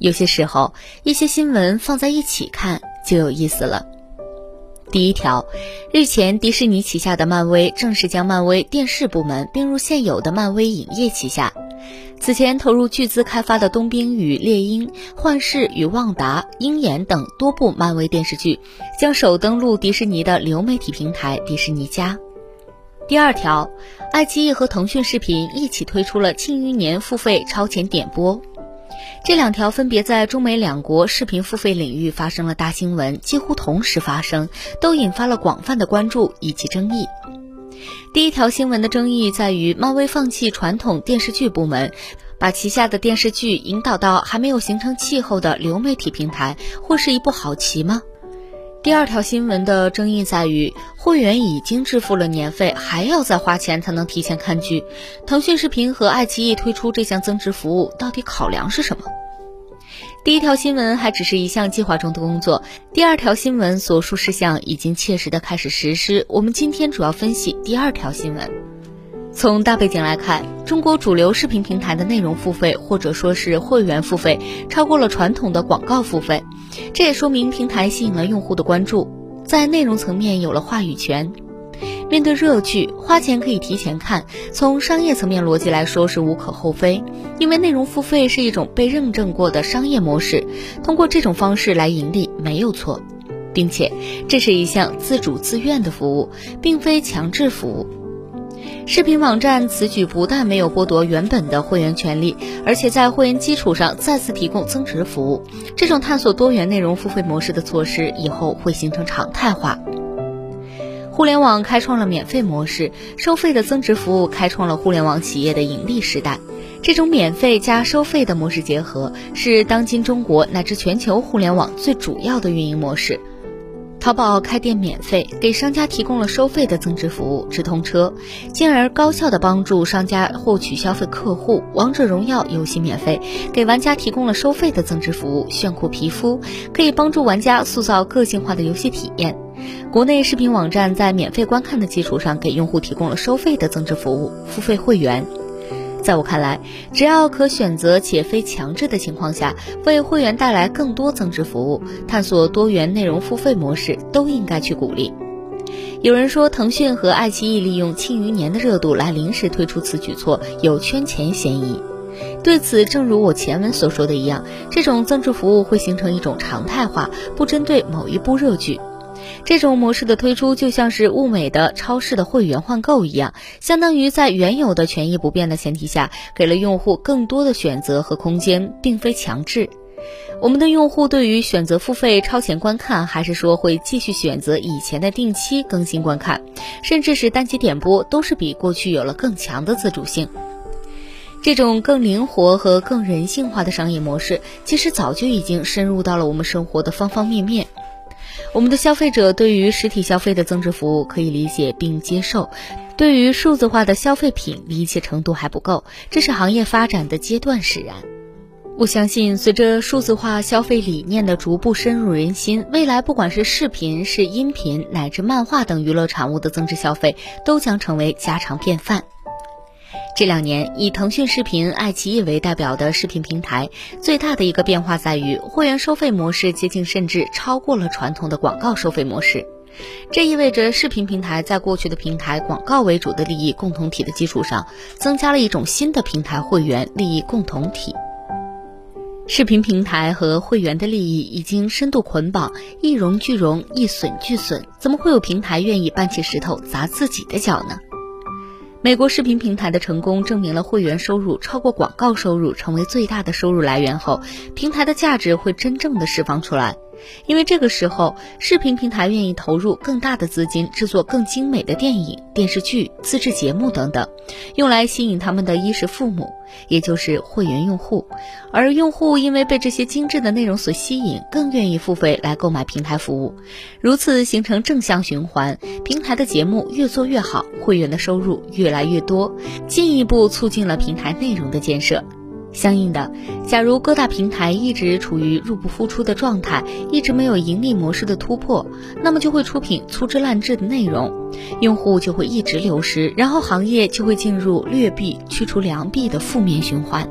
有些时候，一些新闻放在一起看就有意思了。第一条，日前迪士尼旗下的漫威正式将漫威电视部门并入现有的漫威影业旗下。此前投入巨资开发的《冬兵与猎鹰》《幻视与旺达》《鹰眼》等多部漫威电视剧，将首登陆迪士尼的流媒体平台迪士尼家。第二条，爱奇艺和腾讯视频一起推出了《庆余年》付费超前点播。这两条分别在中美两国视频付费领域发生了大新闻，几乎同时发生，都引发了广泛的关注以及争议。第一条新闻的争议在于，漫威放弃传统电视剧部门，把旗下的电视剧引导到还没有形成气候的流媒体平台，会是一步好棋吗？第二条新闻的争议在于，会员已经支付了年费，还要再花钱才能提前看剧。腾讯视频和爱奇艺推出这项增值服务，到底考量是什么？第一条新闻还只是一项计划中的工作，第二条新闻所述事项已经切实的开始实施。我们今天主要分析第二条新闻。从大背景来看，中国主流视频平台的内容付费或者说是会员付费超过了传统的广告付费，这也说明平台吸引了用户的关注，在内容层面有了话语权。面对热剧，花钱可以提前看，从商业层面逻辑来说是无可厚非，因为内容付费是一种被认证过的商业模式，通过这种方式来盈利没有错，并且这是一项自主自愿的服务，并非强制服务。视频网站此举不但没有剥夺原本的会员权利，而且在会员基础上再次提供增值服务。这种探索多元内容付费模式的措施以后会形成常态化。互联网开创了免费模式，收费的增值服务开创了互联网企业的盈利时代。这种免费加收费的模式结合，是当今中国乃至全球互联网最主要的运营模式。淘宝开店免费，给商家提供了收费的增值服务直通车，进而高效的帮助商家获取消费客户。王者荣耀游戏免费，给玩家提供了收费的增值服务炫酷皮肤，可以帮助玩家塑造个性化的游戏体验。国内视频网站在免费观看的基础上，给用户提供了收费的增值服务付费会员。在我看来，只要可选择且非强制的情况下，为会员带来更多增值服务，探索多元内容付费模式，都应该去鼓励。有人说，腾讯和爱奇艺利用《庆余年》的热度来临时推出此举措，有圈钱嫌疑。对此，正如我前文所说的一样，这种增值服务会形成一种常态化，不针对某一部热剧。这种模式的推出，就像是物美的超市的会员换购一样，相当于在原有的权益不变的前提下，给了用户更多的选择和空间，并非强制。我们的用户对于选择付费超前观看，还是说会继续选择以前的定期更新观看，甚至是单集点播，都是比过去有了更强的自主性。这种更灵活和更人性化的商业模式，其实早就已经深入到了我们生活的方方面面。我们的消费者对于实体消费的增值服务可以理解并接受，对于数字化的消费品理解程度还不够，这是行业发展的阶段使然。我相信，随着数字化消费理念的逐步深入人心，未来不管是视频、是音频乃至漫画等娱乐产物的增值消费，都将成为家常便饭。这两年，以腾讯视频、爱奇艺为代表的视频平台，最大的一个变化在于，会员收费模式接近甚至超过了传统的广告收费模式。这意味着视频平台在过去的平台广告为主的利益共同体的基础上，增加了一种新的平台会员利益共同体。视频平台和会员的利益已经深度捆绑，一荣俱荣，一损俱损，怎么会有平台愿意搬起石头砸自己的脚呢？美国视频平台的成功证明了会员收入超过广告收入成为最大的收入来源后，平台的价值会真正的释放出来。因为这个时候，视频平台愿意投入更大的资金制作更精美的电影、电视剧、自制节目等等，用来吸引他们的衣食父母，也就是会员用户。而用户因为被这些精致的内容所吸引，更愿意付费来购买平台服务，如此形成正向循环。平台的节目越做越好，会员的收入越来越多，进一步促进了平台内容的建设。相应的，假如各大平台一直处于入不敷出的状态，一直没有盈利模式的突破，那么就会出品粗制滥制的内容，用户就会一直流失，然后行业就会进入劣币驱除良币的负面循环。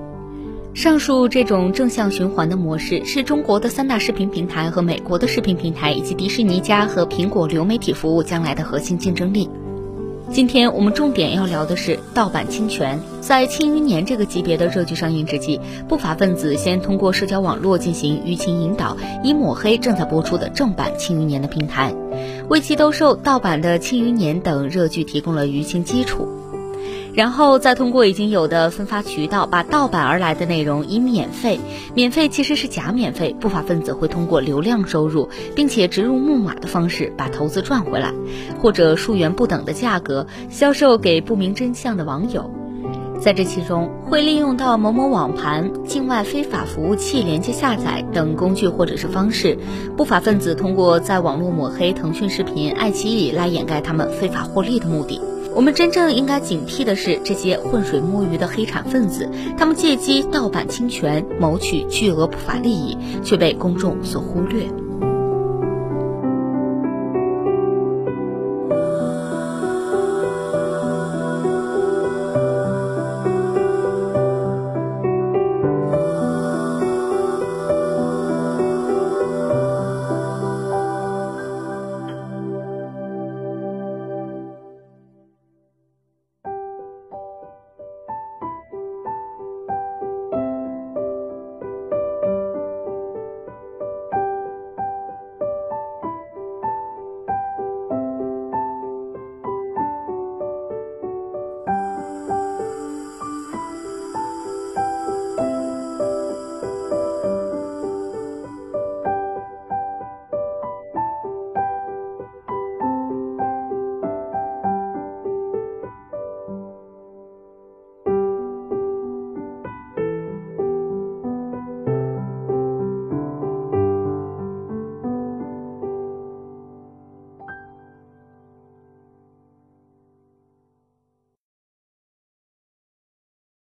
上述这种正向循环的模式，是中国的三大视频平台和美国的视频平台，以及迪士尼家和苹果流媒体服务将来的核心竞争力。今天我们重点要聊的是盗版侵权。在《庆余年》这个级别的热剧上映之际，不法分子先通过社交网络进行舆情引导，以抹黑正在播出的正版《庆余年》的平台，为其兜售盗版的《庆余年》等热剧提供了舆情基础。然后再通过已经有的分发渠道，把盗版而来的内容以免费，免费其实是假免费，不法分子会通过流量收入，并且植入木马的方式把投资赚回来，或者数元不等的价格销售给不明真相的网友。在这其中，会利用到某某网盘、境外非法服务器连接下载等工具或者是方式，不法分子通过在网络抹黑腾讯视频、爱奇艺来掩盖他们非法获利的目的。我们真正应该警惕的是这些浑水摸鱼的黑产分子，他们借机盗版侵权，谋取巨额不法利益，却被公众所忽略。